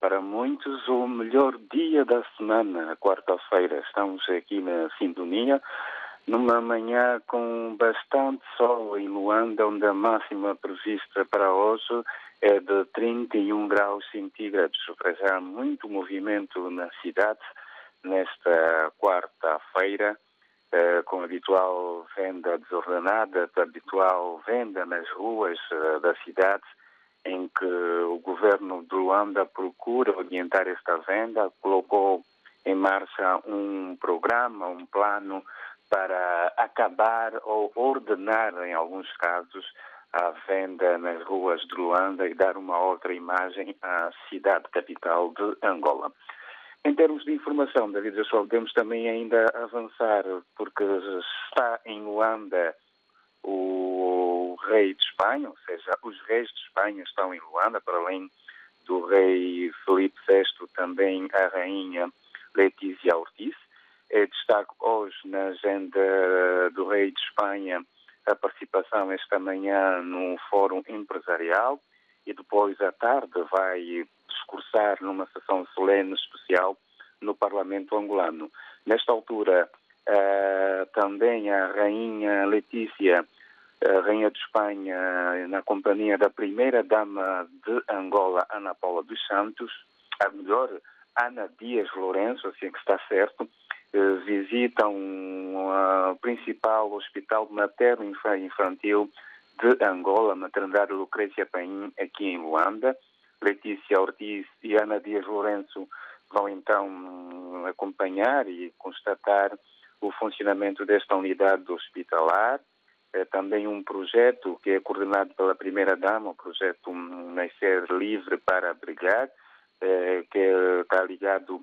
para muitos o melhor dia da semana, quarta-feira. Estamos aqui na sintonia, numa manhã com bastante sol em Luanda, onde a máxima prevista para hoje é de 31 graus centígrados. Já muito movimento na cidade nesta quarta-feira, eh, com a habitual venda desordenada, a habitual venda nas ruas eh, da cidade que o governo de Luanda procura orientar esta venda, colocou em marcha um programa, um plano para acabar ou ordenar, em alguns casos, a venda nas ruas de Luanda e dar uma outra imagem à cidade capital de Angola. Em termos de informação, David Joshua, podemos também ainda avançar, porque está em Luanda o rei de Espanha, ou seja, os reis de Espanha estão em Luanda, para além do rei Felipe VI, também a rainha Letícia Ortiz. É destaque hoje na agenda do rei de Espanha a participação esta manhã num fórum empresarial e depois à tarde vai discursar numa sessão solene especial no Parlamento angolano. Nesta altura, uh, também a rainha Letícia a Rainha de Espanha, na companhia da primeira-dama de Angola, Ana Paula dos Santos, a melhor, Ana Dias Lourenço, assim que está certo, eh, visitam o principal hospital materno-infantil de Angola, maternidade Lucrécia Paim, aqui em Luanda. Letícia Ortiz e Ana Dias Lourenço vão então acompanhar e constatar o funcionamento desta unidade hospitalar é também um projeto que é coordenado pela primeira-dama, o projeto Nascer Livre para Abrigar, é, que está ligado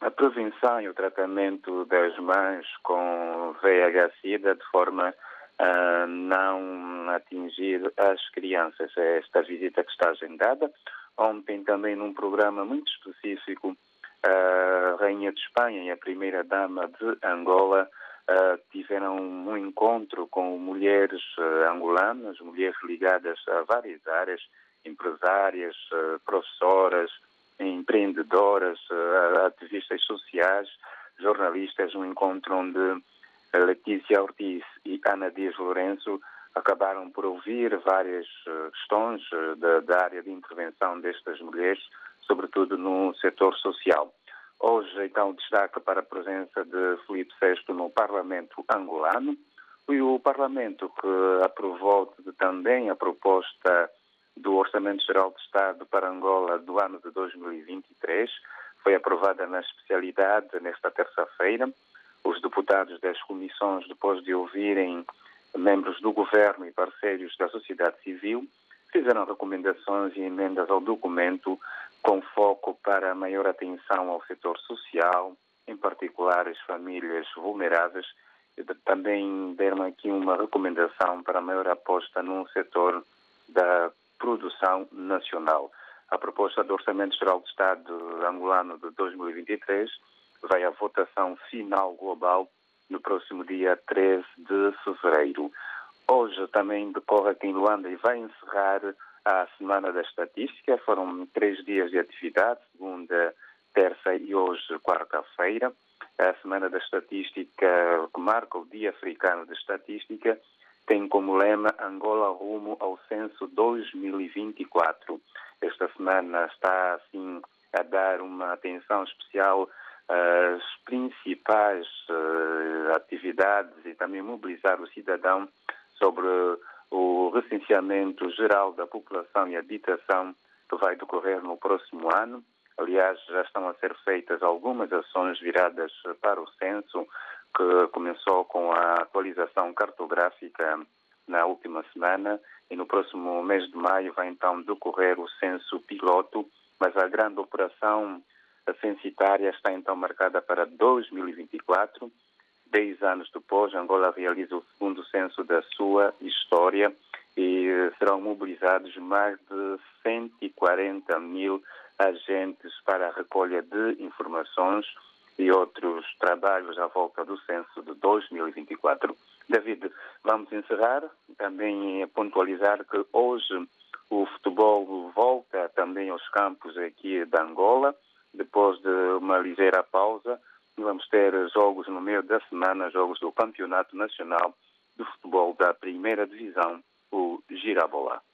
à prevenção e ao tratamento das mães com VIH-Sida de forma a não atingir as crianças. É esta visita que está agendada. Ontem também num programa muito específico, a Rainha de Espanha e a Primeira-Dama de Angola tiveram um encontro com mulheres uh, angolanas, mulheres ligadas a várias áreas, empresárias, uh, professoras, empreendedoras, ativistas sociais, jornalistas, um encontro onde Letícia Ortiz e Ana Dias Lourenço acabaram por ouvir várias questões da, da área de intervenção destas mulheres, sobretudo no setor social. Hoje, então, destaca para a presença de Felipe VI no Parlamento angolano. Foi o Parlamento que aprovou também a proposta do Orçamento Geral de Estado para Angola do ano de 2023. Foi aprovada na especialidade nesta terça-feira. Os deputados das comissões, depois de ouvirem membros do governo e parceiros da sociedade civil, fizeram recomendações e emendas ao documento com foco para maior atenção ao setor social, em particular as famílias vulneráveis, também deram aqui uma recomendação para maior aposta no setor da produção nacional. A proposta do Orçamento Geral do Estado angolano de 2023 vai à votação final global no próximo dia 13 de fevereiro. Hoje também decorre aqui em Luanda e vai encerrar a Semana da Estatística. Foram três dias de atividade, segunda, terça e hoje, quarta-feira. A Semana da Estatística, que marca o Dia Africano da Estatística, tem como lema Angola rumo ao censo 2024. Esta semana está, assim, a dar uma atenção especial às principais uh, atividades e também mobilizar o cidadão sobre o recenseamento geral da população e habitação que vai decorrer no próximo ano. Aliás, já estão a ser feitas algumas ações viradas para o censo, que começou com a atualização cartográfica na última semana. E no próximo mês de maio vai então decorrer o censo piloto, mas a grande operação censitária está então marcada para 2024 Dez anos depois, Angola realiza o segundo censo da sua história e eh, serão mobilizados mais de 140 mil agentes para a recolha de informações e outros trabalhos à volta do censo de 2024. David, vamos encerrar também pontualizar que hoje O futebol volta também aos campos aqui de Angola, depois de uma ligeira pausa. Vamos ter jogos no meio da semana, jogos do Campeonato Nacional de Futebol da Primeira Divisão, o Girabola.